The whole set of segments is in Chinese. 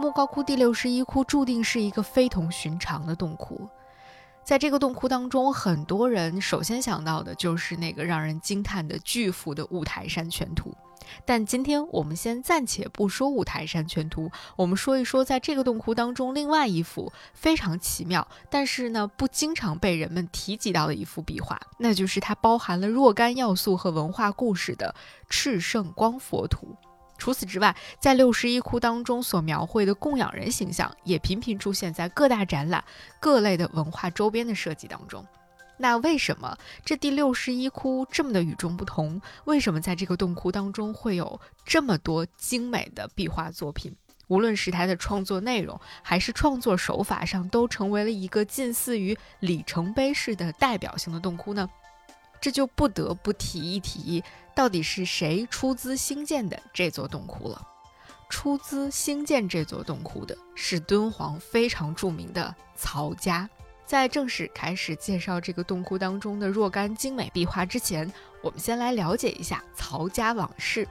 莫高窟第六十一窟注定是一个非同寻常的洞窟。在这个洞窟当中，很多人首先想到的就是那个让人惊叹的巨幅的五台山全图。但今天我们先暂且不说五台山全图，我们说一说在这个洞窟当中另外一幅非常奇妙，但是呢不经常被人们提及到的一幅壁画，那就是它包含了若干要素和文化故事的赤圣光佛图。除此之外，在六十一窟当中所描绘的供养人形象，也频频出现在各大展览、各类的文化周边的设计当中。那为什么这第六十一窟这么的与众不同？为什么在这个洞窟当中会有这么多精美的壁画作品？无论是它的创作内容，还是创作手法上，都成为了一个近似于里程碑式的代表性的洞窟呢？这就不得不提一提，到底是谁出资兴建的这座洞窟了？出资兴建这座洞窟的是敦煌非常著名的曹家。在正式开始介绍这个洞窟当中的若干精美壁画之前，我们先来了解一下曹家往事。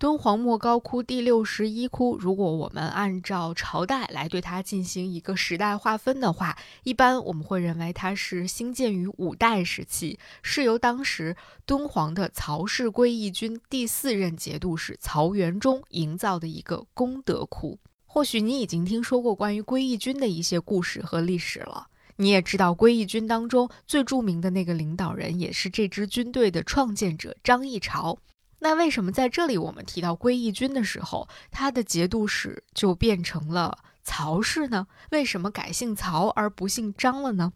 敦煌莫高窟第六十一窟，如果我们按照朝代来对它进行一个时代划分的话，一般我们会认为它是兴建于五代时期，是由当时敦煌的曹氏归义军第四任节度使曹元忠营造的一个功德窟。或许你已经听说过关于归义军的一些故事和历史了，你也知道归义军当中最著名的那个领导人，也是这支军队的创建者张议潮。那为什么在这里我们提到归义军的时候，他的节度使就变成了曹氏呢？为什么改姓曹而不姓张了呢？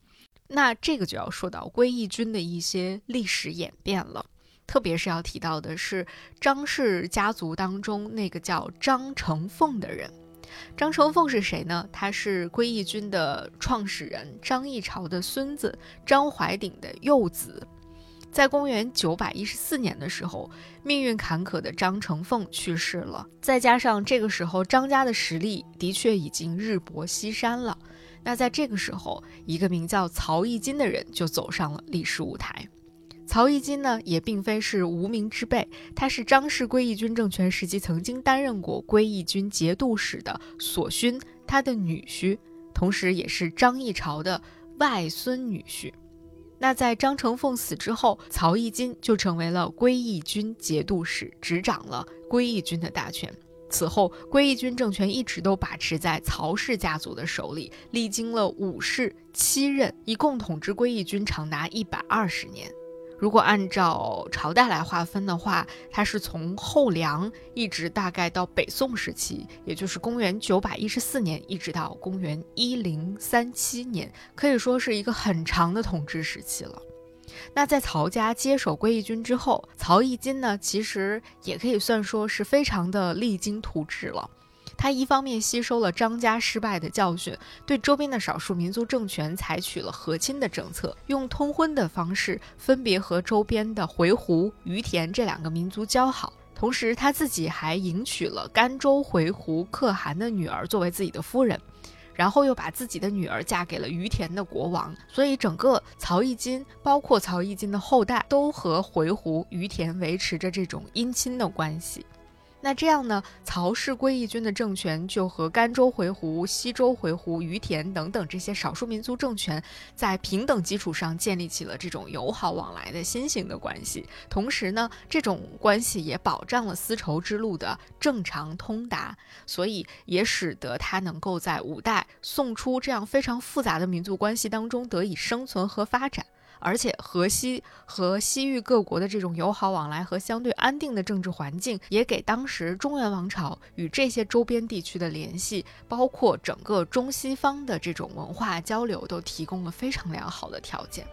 那这个就要说到归义军的一些历史演变了，特别是要提到的是张氏家族当中那个叫张承凤的人。张承凤是谁呢？他是归义军的创始人张议潮的孙子，张怀鼎的幼子。在公元九百一十四年的时候，命运坎坷的张承凤去世了。再加上这个时候张家的实力的确已经日薄西山了。那在这个时候，一个名叫曹义金的人就走上了历史舞台。曹义金呢，也并非是无名之辈，他是张氏归义军政权时期曾经担任过归义军节度使的索勋，他的女婿，同时也是张议潮的外孙女婿。那在张承凤死之后，曹义金就成为了归义军节度使，执掌了归义军的大权。此后，归义军政权一直都把持在曹氏家族的手里，历经了五世七任，一共统治归义军长达一百二十年。如果按照朝代来划分的话，它是从后梁一直大概到北宋时期，也就是公元九百一十四年，一直到公元一零三七年，可以说是一个很长的统治时期了。那在曹家接手归义军之后，曹义金呢，其实也可以算说是非常的励精图治了。他一方面吸收了张家失败的教训，对周边的少数民族政权采取了和亲的政策，用通婚的方式分别和周边的回鹘、于田这两个民族交好。同时，他自己还迎娶了甘州回鹘可汗的女儿作为自己的夫人，然后又把自己的女儿嫁给了于田的国王。所以，整个曹义金，包括曹义金的后代，都和回鹘、于田维持着这种姻亲的关系。那这样呢？曹氏归义军的政权就和甘州回鹘、西周回鹘、于田等等这些少数民族政权，在平等基础上建立起了这种友好往来的新型的关系。同时呢，这种关系也保障了丝绸之路的正常通达，所以也使得它能够在五代、宋初这样非常复杂的民族关系当中得以生存和发展。而且，河西和西域各国的这种友好往来和相对安定的政治环境，也给当时中原王朝与这些周边地区的联系，包括整个中西方的这种文化交流，都提供了非常良好的条件。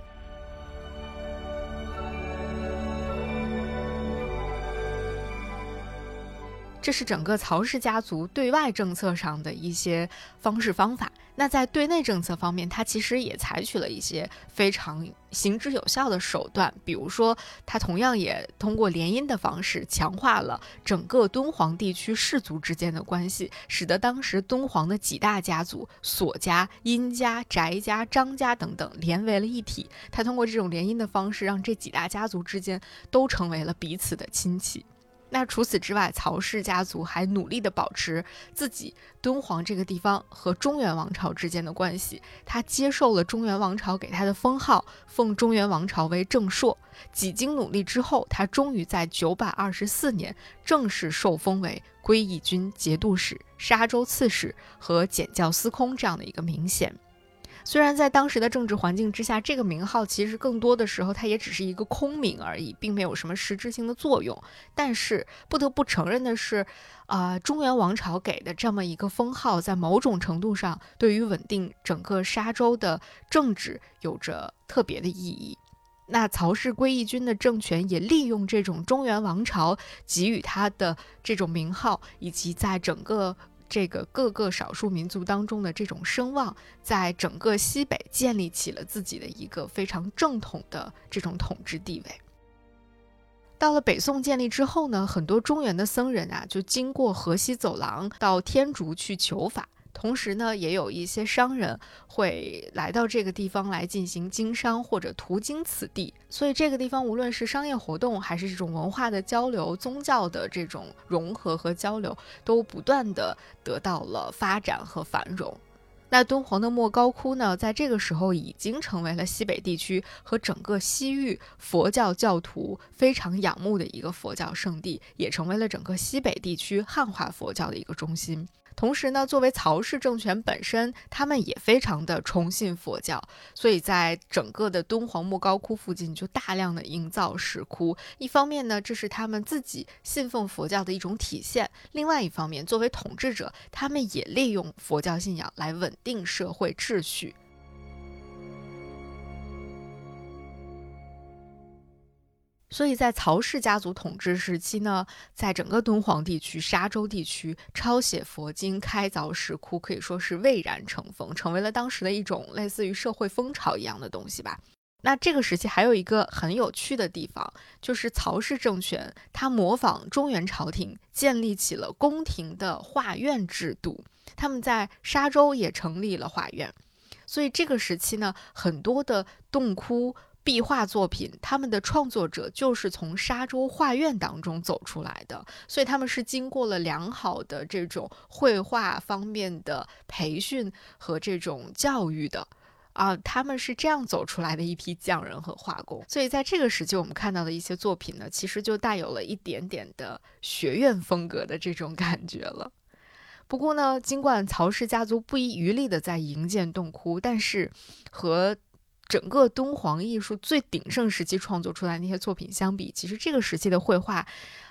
这是整个曹氏家族对外政策上的一些方式方法。那在对内政策方面，他其实也采取了一些非常行之有效的手段，比如说，他同样也通过联姻的方式强化了整个敦煌地区氏族之间的关系，使得当时敦煌的几大家族索家、殷家、翟家、张家等等连为了一体。他通过这种联姻的方式，让这几大家族之间都成为了彼此的亲戚。那除此之外，曹氏家族还努力地保持自己敦煌这个地方和中原王朝之间的关系。他接受了中原王朝给他的封号，奉中原王朝为正朔。几经努力之后，他终于在九百二十四年正式受封为归义军节度使、沙州刺史和检校司空这样的一个名衔。虽然在当时的政治环境之下，这个名号其实更多的时候它也只是一个空名而已，并没有什么实质性的作用。但是不得不承认的是，啊，中原王朝给的这么一个封号，在某种程度上对于稳定整个沙州的政治有着特别的意义。那曹氏归义军的政权也利用这种中原王朝给予他的这种名号，以及在整个。这个各个少数民族当中的这种声望，在整个西北建立起了自己的一个非常正统的这种统治地位。到了北宋建立之后呢，很多中原的僧人啊，就经过河西走廊到天竺去求法。同时呢，也有一些商人会来到这个地方来进行经商或者途经此地，所以这个地方无论是商业活动，还是这种文化的交流、宗教的这种融合和交流，都不断的得到了发展和繁荣。那敦煌的莫高窟呢，在这个时候已经成为了西北地区和整个西域佛教教徒非常仰慕的一个佛教圣地，也成为了整个西北地区汉化佛教的一个中心。同时呢，作为曹氏政权本身，他们也非常的崇信佛教，所以在整个的敦煌莫高窟附近就大量的营造石窟。一方面呢，这是他们自己信奉佛教的一种体现；另外一方面，作为统治者，他们也利用佛教信仰来稳定社会秩序。所以在曹氏家族统治时期呢，在整个敦煌地区、沙州地区抄写佛经、开凿石窟，可以说是蔚然成风，成为了当时的一种类似于社会风潮一样的东西吧。那这个时期还有一个很有趣的地方，就是曹氏政权它模仿中原朝廷，建立起了宫廷的画院制度。他们在沙州也成立了画院，所以这个时期呢，很多的洞窟。壁画作品，他们的创作者就是从沙洲画院当中走出来的，所以他们是经过了良好的这种绘画方面的培训和这种教育的啊，他们是这样走出来的一批匠人和画工。所以在这个时期，我们看到的一些作品呢，其实就带有了一点点的学院风格的这种感觉了。不过呢，尽管曹氏家族不遗余力的在营建洞窟，但是和整个敦煌艺术最鼎盛时期创作出来那些作品相比，其实这个时期的绘画，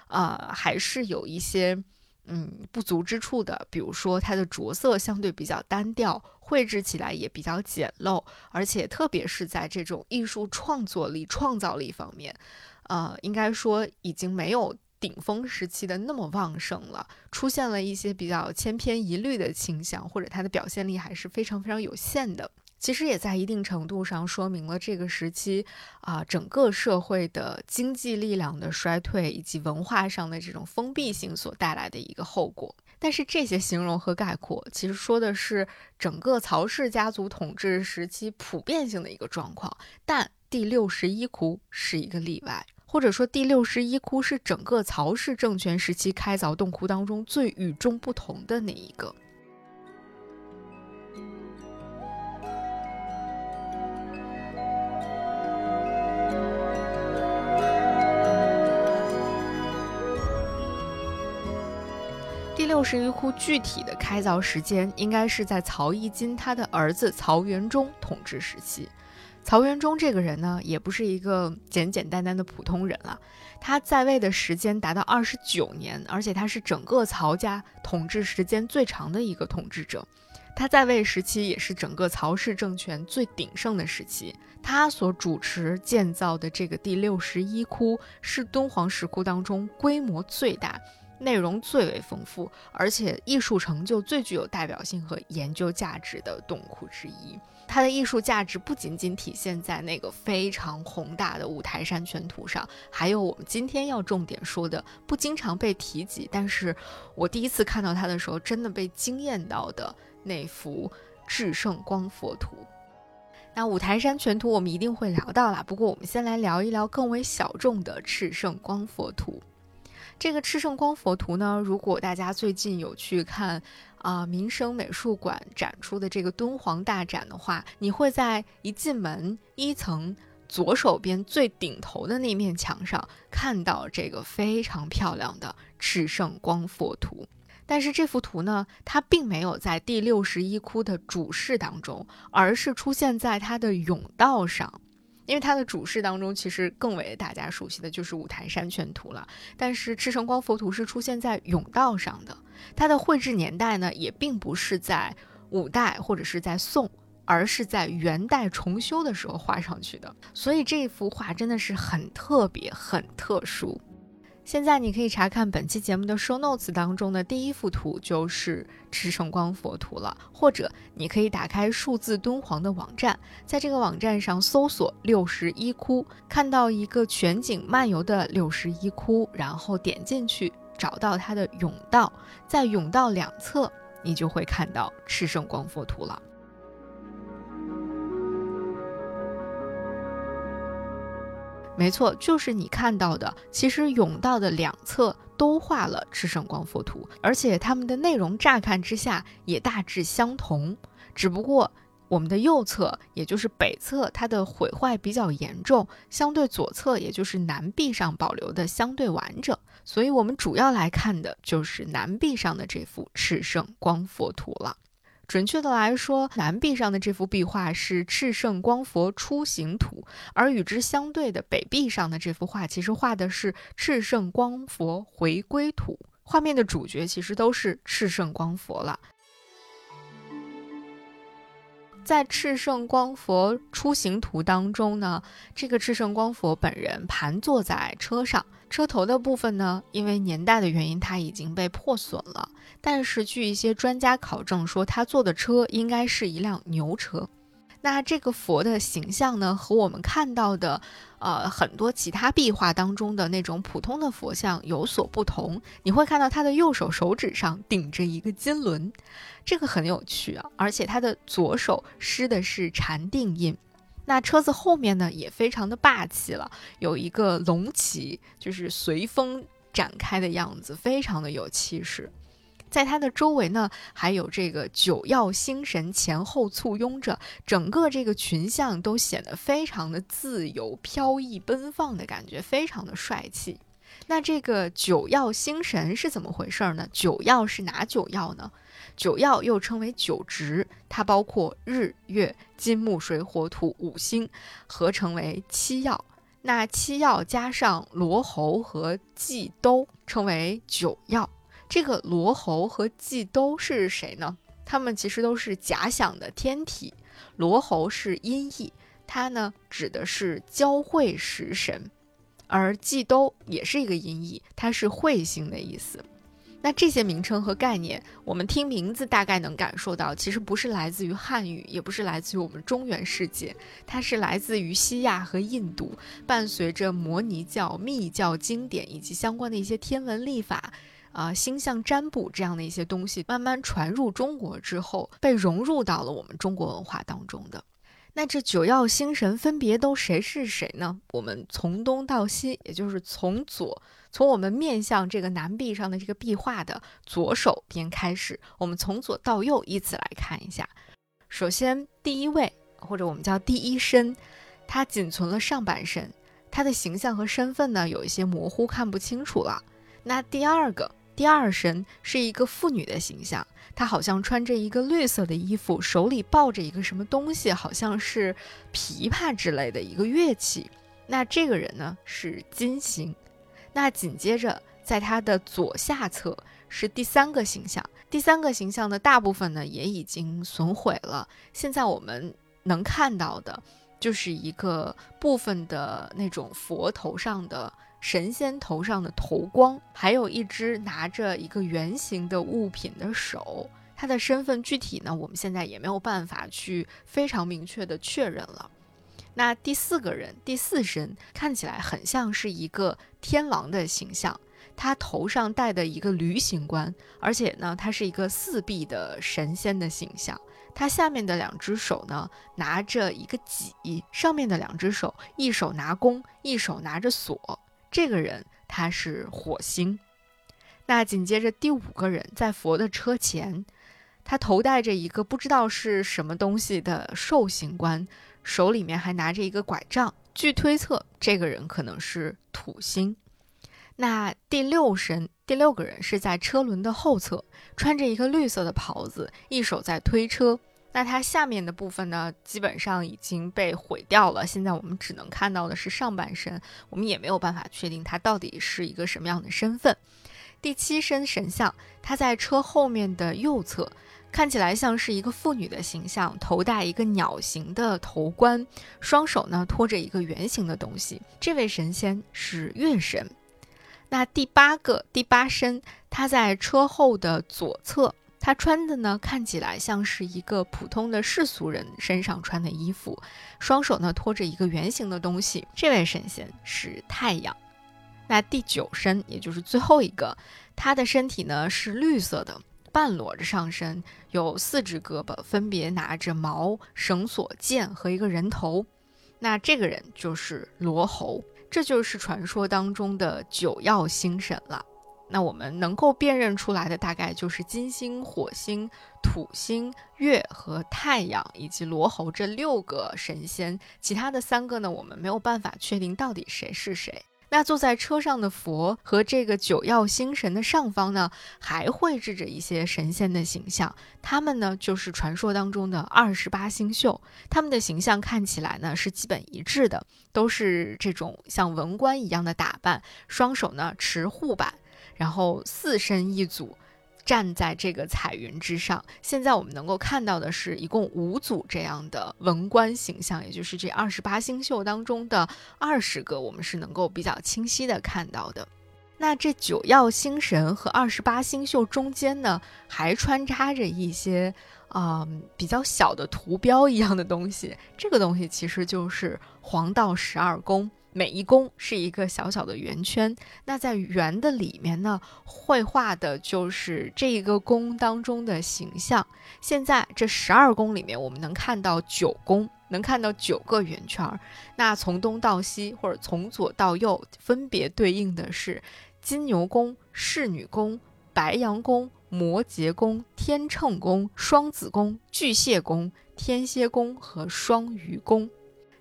呃，还是有一些嗯不足之处的。比如说，它的着色相对比较单调，绘制起来也比较简陋，而且特别是在这种艺术创作力、创造力方面，呃，应该说已经没有顶峰时期的那么旺盛了，出现了一些比较千篇一律的倾向，或者它的表现力还是非常非常有限的。其实也在一定程度上说明了这个时期啊，整个社会的经济力量的衰退以及文化上的这种封闭性所带来的一个后果。但是这些形容和概括，其实说的是整个曹氏家族统治时期普遍性的一个状况。但第六十一窟是一个例外，或者说第六十一窟是整个曹氏政权时期开凿洞窟当中最与众不同的那一个。六十一窟具体的开凿时间应该是在曹义金他的儿子曹元忠统治时期。曹元忠这个人呢，也不是一个简简单单的普通人了，他在位的时间达到二十九年，而且他是整个曹家统治时间最长的一个统治者。他在位时期也是整个曹氏政权最鼎盛的时期。他所主持建造的这个第六十一窟是敦煌石窟当中规模最大。内容最为丰富，而且艺术成就最具有代表性和研究价值的洞窟之一。它的艺术价值不仅仅体现在那个非常宏大的五台山全图上，还有我们今天要重点说的不经常被提及，但是我第一次看到它的时候真的被惊艳到的那幅至圣光佛图。那五台山全图我们一定会聊到啦，不过我们先来聊一聊更为小众的至圣光佛图。这个赤圣光佛图呢，如果大家最近有去看啊民生美术馆展出的这个敦煌大展的话，你会在一进门一层左手边最顶头的那面墙上看到这个非常漂亮的赤圣光佛图。但是这幅图呢，它并没有在第六十一窟的主室当中，而是出现在它的甬道上。因为它的主室当中，其实更为大家熟悉的就是五台山全图了。但是赤城光佛图是出现在甬道上的，它的绘制年代呢，也并不是在五代或者是在宋，而是在元代重修的时候画上去的。所以这幅画真的是很特别、很特殊。现在你可以查看本期节目的 show notes 当中的第一幅图，就是赤圣光佛图了。或者你可以打开数字敦煌的网站，在这个网站上搜索六十一窟，看到一个全景漫游的六十一窟，然后点进去，找到它的甬道，在甬道两侧，你就会看到赤圣光佛图了。没错，就是你看到的。其实甬道的两侧都画了赤圣光佛图，而且它们的内容乍看之下也大致相同。只不过我们的右侧，也就是北侧，它的毁坏比较严重，相对左侧，也就是南壁上保留的相对完整。所以我们主要来看的就是南壁上的这幅赤圣光佛图了。准确的来说，南壁上的这幅壁画是赤圣光佛出行图，而与之相对的北壁上的这幅画，其实画的是赤圣光佛回归图。画面的主角其实都是赤圣光佛了。在赤圣光佛出行图当中呢，这个赤圣光佛本人盘坐在车上。车头的部分呢，因为年代的原因，它已经被破损了。但是据一些专家考证说，他坐的车应该是一辆牛车。那这个佛的形象呢，和我们看到的，呃，很多其他壁画当中的那种普通的佛像有所不同。你会看到他的右手手指上顶着一个金轮，这个很有趣啊。而且他的左手施的是禅定印。那车子后面呢，也非常的霸气了，有一个龙旗，就是随风展开的样子，非常的有气势。在它的周围呢，还有这个九曜星神前后簇拥着，整个这个群像都显得非常的自由飘逸、奔放的感觉，非常的帅气。那这个九曜星神是怎么回事呢？九曜是哪九曜呢？九曜又称为九值，它包括日、月、金、木、水、火、土五星，合成为七曜。那七曜加上罗侯和季兜，称为九曜。这个罗侯和季兜是谁呢？他们其实都是假想的天体。罗侯是音译，它呢指的是交汇食神，而季兜也是一个音译，它是彗星的意思。那这些名称和概念，我们听名字大概能感受到，其实不是来自于汉语，也不是来自于我们中原世界，它是来自于西亚和印度，伴随着摩尼教、密教经典以及相关的一些天文历法，啊，星象占卜这样的一些东西，慢慢传入中国之后，被融入到了我们中国文化当中的。那这九曜星神分别都谁是谁呢？我们从东到西，也就是从左，从我们面向这个南壁上的这个壁画的左手边开始，我们从左到右依次来看一下。首先，第一位或者我们叫第一身，它仅存了上半身，它的形象和身份呢有一些模糊，看不清楚了。那第二个。第二身是一个妇女的形象，她好像穿着一个绿色的衣服，手里抱着一个什么东西，好像是琵琶之类的一个乐器。那这个人呢是金星。那紧接着在她的左下侧是第三个形象，第三个形象的大部分呢也已经损毁了。现在我们能看到的就是一个部分的那种佛头上的。神仙头上的头光，还有一只拿着一个圆形的物品的手。他的身份具体呢，我们现在也没有办法去非常明确的确认了。那第四个人，第四身看起来很像是一个天王的形象，他头上戴的一个驴形冠，而且呢，他是一个四臂的神仙的形象。他下面的两只手呢，拿着一个戟，上面的两只手，一手拿弓，一手拿着锁。这个人他是火星。那紧接着第五个人在佛的车前。他头戴着一个不知道是什么东西的兽形冠，手里面还拿着一个拐杖。据推测，这个人可能是土星。那第六神第六个人是在车轮的后侧，穿着一个绿色的袍子，一手在推车。那它下面的部分呢，基本上已经被毁掉了。现在我们只能看到的是上半身，我们也没有办法确定它到底是一个什么样的身份。第七身神像，它在车后面的右侧。看起来像是一个妇女的形象，头戴一个鸟形的头冠，双手呢托着一个圆形的东西。这位神仙是月神。那第八个第八身，它在车后的左侧，他穿的呢看起来像是一个普通的世俗人身上穿的衣服，双手呢托着一个圆形的东西。这位神仙是太阳。那第九身，也就是最后一个，他的身体呢是绿色的。半裸着上身，有四只胳膊，分别拿着矛、绳索、剑和一个人头。那这个人就是罗侯，这就是传说当中的九曜星神了。那我们能够辨认出来的，大概就是金星、火星、土星、月和太阳，以及罗侯这六个神仙。其他的三个呢，我们没有办法确定到底谁是谁。那坐在车上的佛和这个九曜星神的上方呢，还绘制着一些神仙的形象。他们呢，就是传说当中的二十八星宿。他们的形象看起来呢，是基本一致的，都是这种像文官一样的打扮，双手呢持护板，然后四身一组。站在这个彩云之上，现在我们能够看到的是一共五组这样的文官形象，也就是这二十八星宿当中的二十个，我们是能够比较清晰的看到的。那这九曜星神和二十八星宿中间呢，还穿插着一些啊比较小的图标一样的东西，这个东西其实就是黄道十二宫。每一宫是一个小小的圆圈，那在圆的里面呢，绘画的就是这一个宫当中的形象。现在这十二宫里面，我们能看到九宫，能看到九个圆圈。那从东到西，或者从左到右，分别对应的是金牛宫、侍女宫、白羊宫、摩羯宫、天秤宫、双子宫、巨蟹宫、天蝎宫和双鱼宫。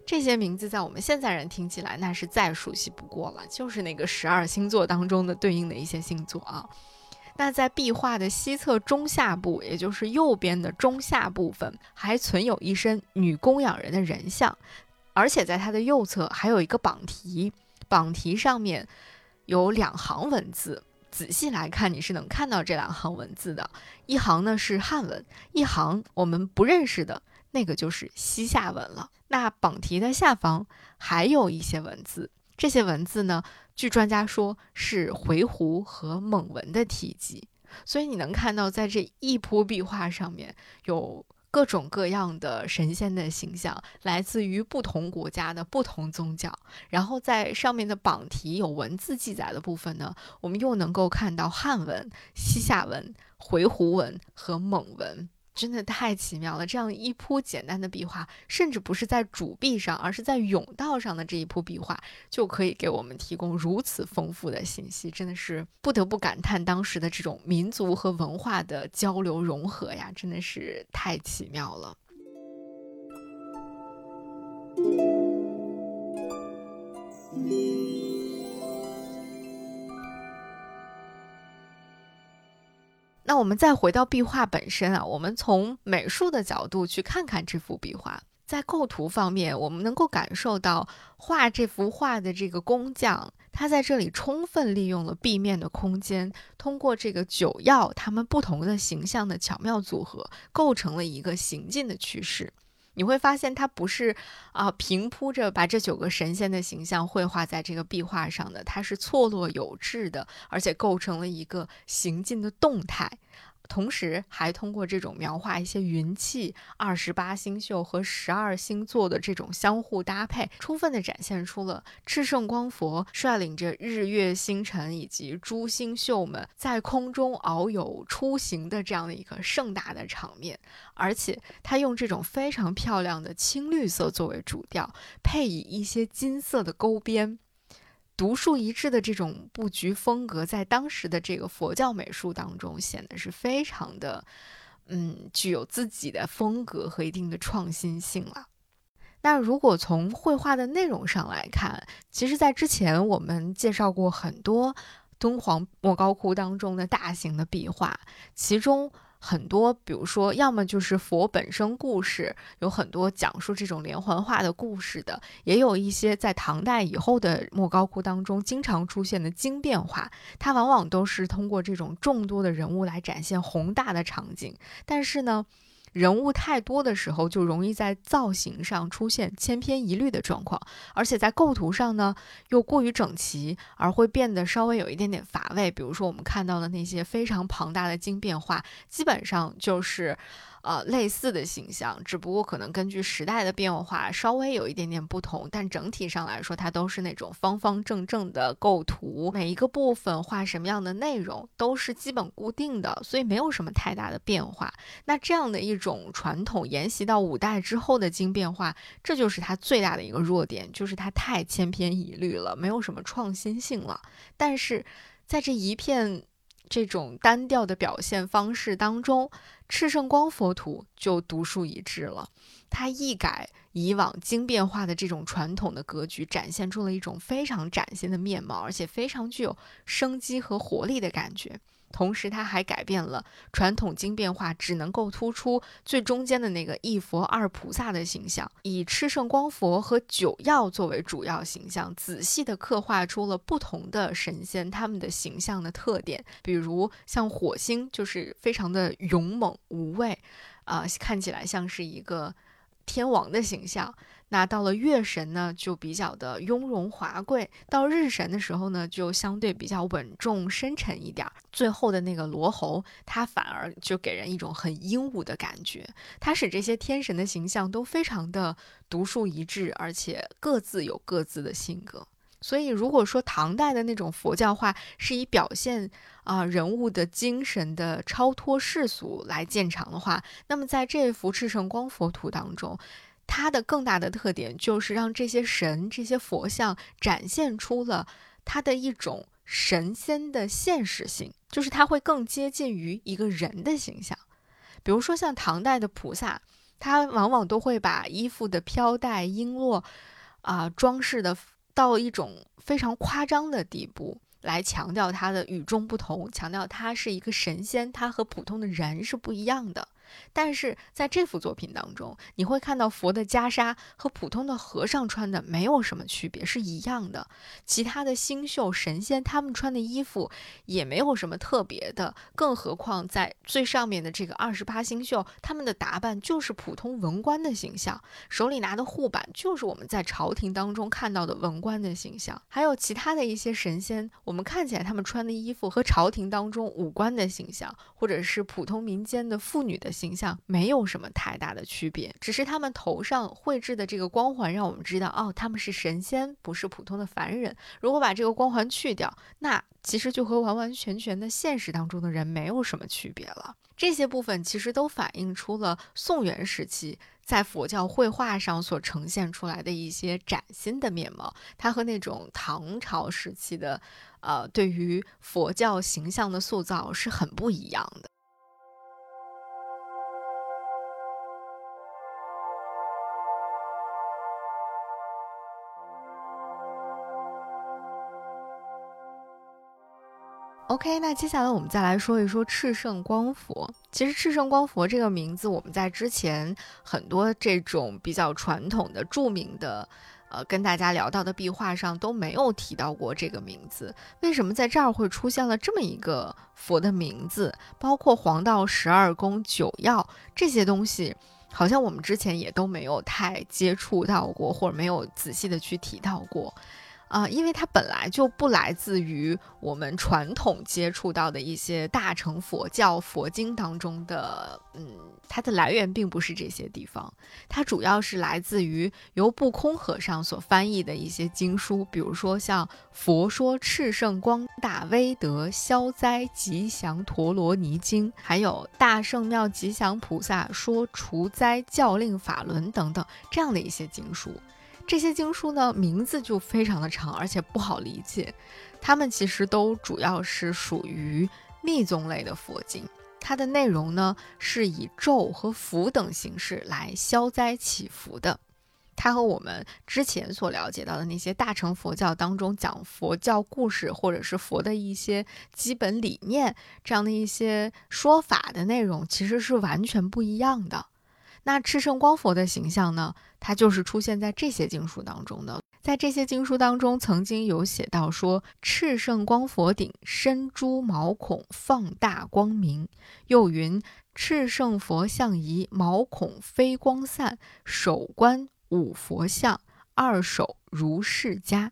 这些名字在我们现在人听起来那是再熟悉不过了，就是那个十二星座当中的对应的一些星座啊。那在壁画的西侧中下部，也就是右边的中下部分，还存有一身女供养人的人像，而且在它的右侧还有一个榜题，榜题上面有两行文字，仔细来看你是能看到这两行文字的，一行呢是汉文，一行我们不认识的。那个就是西夏文了。那榜题的下方还有一些文字，这些文字呢，据专家说是回鹘和蒙文的体积。所以你能看到，在这一幅壁画上面有各种各样的神仙的形象，来自于不同国家的不同宗教。然后在上面的榜题有文字记载的部分呢，我们又能够看到汉文、西夏文、回鹘文和蒙文。真的太奇妙了！这样一幅简单的壁画，甚至不是在主壁上，而是在甬道上的这一幅壁画，就可以给我们提供如此丰富的信息，真的是不得不感叹当时的这种民族和文化的交流融合呀，真的是太奇妙了。我们再回到壁画本身啊，我们从美术的角度去看看这幅壁画。在构图方面，我们能够感受到画这幅画的这个工匠，他在这里充分利用了壁面的空间，通过这个九曜他们不同的形象的巧妙组合，构成了一个行进的趋势。你会发现，它不是啊平铺着把这九个神仙的形象绘画在这个壁画上的，它是错落有致的，而且构成了一个行进的动态。同时，还通过这种描画一些云气、二十八星宿和十二星座的这种相互搭配，充分的展现出了炽圣光佛率领着日月星辰以及诸星宿们在空中遨游出行的这样的一个盛大的场面。而且，他用这种非常漂亮的青绿色作为主调，配以一些金色的勾边。独树一帜的这种布局风格，在当时的这个佛教美术当中显得是非常的，嗯，具有自己的风格和一定的创新性了。那如果从绘画的内容上来看，其实，在之前我们介绍过很多敦煌莫高窟当中的大型的壁画，其中。很多，比如说，要么就是佛本身故事，有很多讲述这种连环画的故事的，也有一些在唐代以后的莫高窟当中经常出现的经变画，它往往都是通过这种众多的人物来展现宏大的场景，但是呢。人物太多的时候，就容易在造型上出现千篇一律的状况，而且在构图上呢又过于整齐，而会变得稍微有一点点乏味。比如说我们看到的那些非常庞大的经变画，基本上就是。呃，类似的形象，只不过可能根据时代的变化稍微有一点点不同，但整体上来说，它都是那种方方正正的构图，每一个部分画什么样的内容都是基本固定的，所以没有什么太大的变化。那这样的一种传统沿袭到五代之后的经变化，这就是它最大的一个弱点，就是它太千篇一律了，没有什么创新性了。但是在这一片。这种单调的表现方式当中，赤圣光佛图就独树一帜了。它一改以往经变化的这种传统的格局，展现出了一种非常崭新的面貌，而且非常具有生机和活力的感觉。同时，它还改变了传统经变化只能够突出最中间的那个一佛二菩萨的形象，以炽圣光佛和九曜作为主要形象，仔细的刻画出了不同的神仙他们的形象的特点。比如像火星，就是非常的勇猛无畏，啊，看起来像是一个天王的形象。那到了月神呢，就比较的雍容华贵；到日神的时候呢，就相对比较稳重深沉一点。最后的那个罗喉，它反而就给人一种很英武的感觉。它使这些天神的形象都非常的独树一帜，而且各自有各自的性格。所以，如果说唐代的那种佛教画是以表现啊人物的精神的超脱世俗来见长的话，那么在这幅赤圣光佛图当中。它的更大的特点就是让这些神、这些佛像展现出了它的一种神仙的现实性，就是它会更接近于一个人的形象。比如说像唐代的菩萨，他往往都会把衣服的飘带、璎珞啊装饰的到一种非常夸张的地步，来强调他的与众不同，强调他是一个神仙，他和普通的人是不一样的。但是在这幅作品当中，你会看到佛的袈裟和普通的和尚穿的没有什么区别，是一样的。其他的星宿神仙他们穿的衣服也没有什么特别的，更何况在最上面的这个二十八星宿，他们的打扮就是普通文官的形象，手里拿的护板就是我们在朝廷当中看到的文官的形象。还有其他的一些神仙，我们看起来他们穿的衣服和朝廷当中武官的形象，或者是普通民间的妇女的。形象没有什么太大的区别，只是他们头上绘制的这个光环，让我们知道哦，他们是神仙，不是普通的凡人。如果把这个光环去掉，那其实就和完完全全的现实当中的人没有什么区别了。这些部分其实都反映出了宋元时期在佛教绘画上所呈现出来的一些崭新的面貌，它和那种唐朝时期的，呃，对于佛教形象的塑造是很不一样的。OK，那接下来我们再来说一说炽圣光佛。其实炽圣光佛这个名字，我们在之前很多这种比较传统的、著名的，呃，跟大家聊到的壁画上都没有提到过这个名字。为什么在这儿会出现了这么一个佛的名字？包括黄道十二宫、九曜这些东西。好像我们之前也都没有太接触到过，或者没有仔细的去提到过。啊，因为它本来就不来自于我们传统接触到的一些大乘佛教佛经当中的，嗯，它的来源并不是这些地方，它主要是来自于由不空和尚所翻译的一些经书，比如说像《佛说炽盛光大威德消灾吉祥陀罗尼经》，还有《大圣妙吉祥菩萨说除灾教令法轮》等等这样的一些经书。这些经书呢，名字就非常的长，而且不好理解。它们其实都主要是属于密宗类的佛经，它的内容呢是以咒和符等形式来消灾祈福的。它和我们之前所了解到的那些大乘佛教当中讲佛教故事或者是佛的一些基本理念这样的一些说法的内容，其实是完全不一样的。那赤圣光佛的形象呢？它就是出现在这些经书当中的。在这些经书当中，曾经有写到说，赤圣光佛顶身珠毛孔放大光明，又云赤圣佛像仪毛孔非光散，手观五佛像，二手如释迦。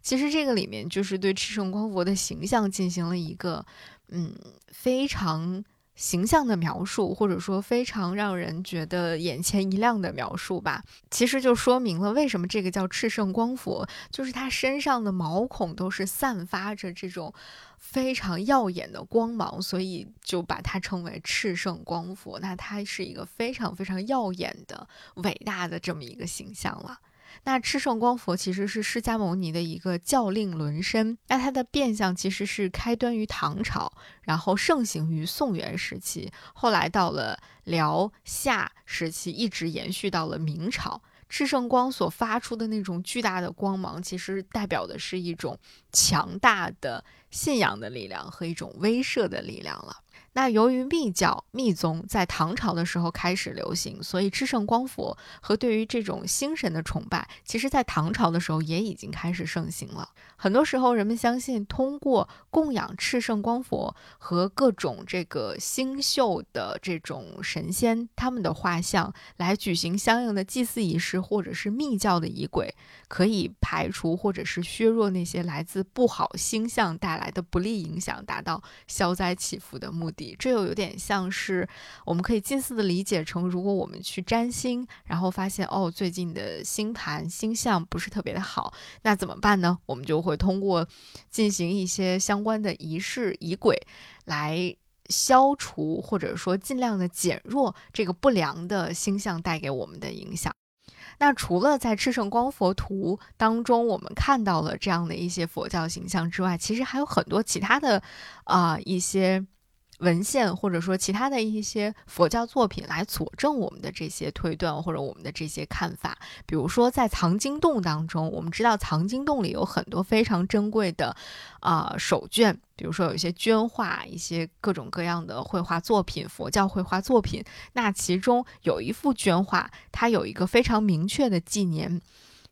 其实这个里面就是对赤圣光佛的形象进行了一个，嗯，非常。形象的描述，或者说非常让人觉得眼前一亮的描述吧，其实就说明了为什么这个叫赤圣光佛，就是他身上的毛孔都是散发着这种非常耀眼的光芒，所以就把它称为赤圣光佛。那他是一个非常非常耀眼的、伟大的这么一个形象了。那炽圣光佛其实是释迦牟尼的一个教令轮身，那它的变相其实是开端于唐朝，然后盛行于宋元时期，后来到了辽夏时期，一直延续到了明朝。炽圣光所发出的那种巨大的光芒，其实代表的是一种强大的信仰的力量和一种威慑的力量了。那由于密教密宗在唐朝的时候开始流行，所以至圣光佛和对于这种星神的崇拜，其实在唐朝的时候也已经开始盛行了。很多时候，人们相信通过供养炽圣光佛和各种这个星宿的这种神仙他们的画像，来举行相应的祭祀仪式，或者是密教的仪轨，可以排除或者是削弱那些来自不好星象带来的不利影响，达到消灾祈福的目的。这又有点像是，我们可以近似的理解成，如果我们去占星，然后发现哦，最近的星盘星象不是特别的好，那怎么办呢？我们就会通过进行一些相关的仪式仪轨，来消除或者说尽量的减弱这个不良的星象带给我们的影响。那除了在赤圣光佛图当中，我们看到了这样的一些佛教形象之外，其实还有很多其他的啊一些。文献或者说其他的一些佛教作品来佐证我们的这些推断或者我们的这些看法。比如说，在藏经洞当中，我们知道藏经洞里有很多非常珍贵的啊手卷，比如说有一些绢画、一些各种各样的绘画作品，佛教绘画作品。那其中有一幅绢画，它有一个非常明确的纪年，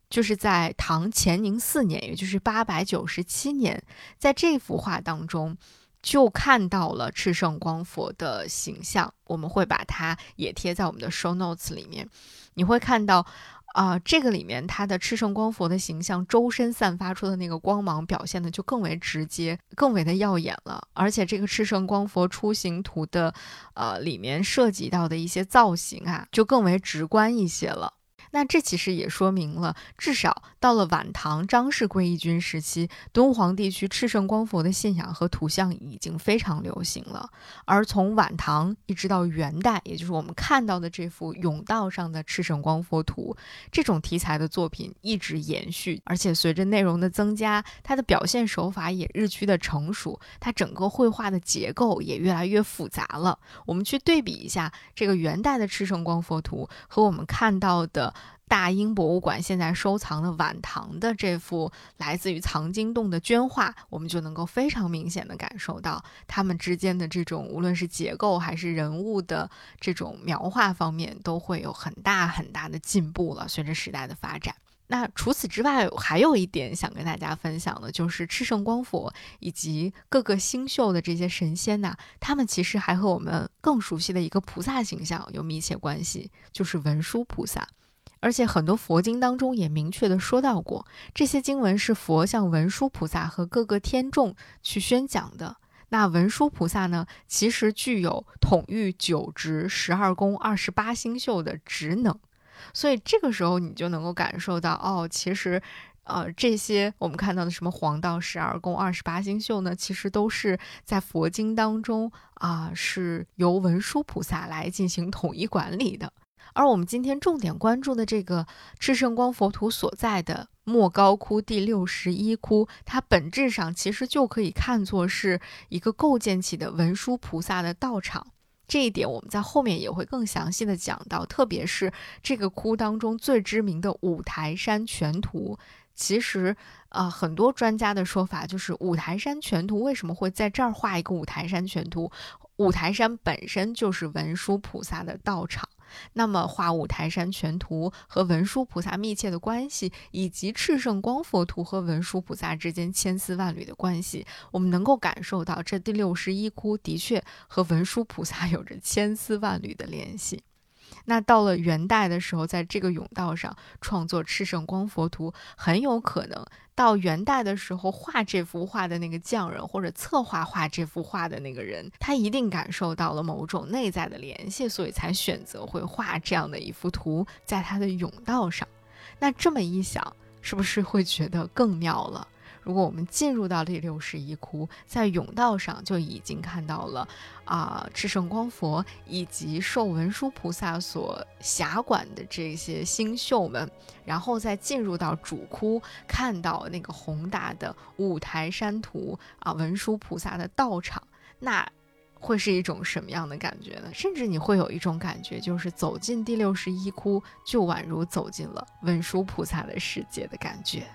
就是在唐乾宁四年，也就是八百九十七年，在这幅画当中。就看到了炽圣光佛的形象，我们会把它也贴在我们的 show notes 里面。你会看到，啊，这个里面它的炽圣光佛的形象，周身散发出的那个光芒表现的就更为直接，更为的耀眼了。而且这个炽圣光佛出行图的，呃，里面涉及到的一些造型啊，就更为直观一些了。那这其实也说明了，至少到了晚唐张氏归义军时期，敦煌地区赤圣光佛的信仰和图像已经非常流行了。而从晚唐一直到元代，也就是我们看到的这幅甬道上的赤圣光佛图，这种题材的作品一直延续。而且随着内容的增加，它的表现手法也日趋的成熟，它整个绘画的结构也越来越复杂了。我们去对比一下这个元代的赤圣光佛图和我们看到的。大英博物馆现在收藏的晚唐的这幅来自于藏经洞的绢画，我们就能够非常明显的感受到它们之间的这种无论是结构还是人物的这种描画方面，都会有很大很大的进步了。随着时代的发展，那除此之外，还有一点想跟大家分享的，就是赤圣光佛以及各个星宿的这些神仙呐，他们其实还和我们更熟悉的一个菩萨形象有密切关系，就是文殊菩萨。而且很多佛经当中也明确的说到过，这些经文是佛向文殊菩萨和各个天众去宣讲的。那文殊菩萨呢，其实具有统御九职、十二宫、二十八星宿的职能。所以这个时候，你就能够感受到，哦，其实，呃，这些我们看到的什么黄道十二宫、二十八星宿呢，其实都是在佛经当中啊，是由文殊菩萨来进行统一管理的。而我们今天重点关注的这个至圣光佛图所在的莫高窟第六十一窟，它本质上其实就可以看作是一个构建起的文殊菩萨的道场。这一点我们在后面也会更详细的讲到，特别是这个窟当中最知名的五台山全图。其实，呃，很多专家的说法就是五台山全图为什么会在这儿画一个五台山全图？五台山本身就是文殊菩萨的道场。那么画五台山全图和文殊菩萨密切的关系，以及赤圣光佛图和文殊菩萨之间千丝万缕的关系，我们能够感受到这第六十一窟的确和文殊菩萨有着千丝万缕的联系。那到了元代的时候，在这个甬道上创作赤圣光佛图，很有可能到元代的时候画这幅画的那个匠人，或者策划画这幅画的那个人，他一定感受到了某种内在的联系，所以才选择会画这样的一幅图在他的甬道上。那这么一想，是不是会觉得更妙了？如果我们进入到第六十一窟，在甬道上就已经看到了啊，赤圣光佛以及受文殊菩萨所辖管的这些星宿们，然后再进入到主窟，看到那个宏大的五台山图啊，文殊菩萨的道场，那会是一种什么样的感觉呢？甚至你会有一种感觉，就是走进第六十一窟，就宛如走进了文殊菩萨的世界的感觉。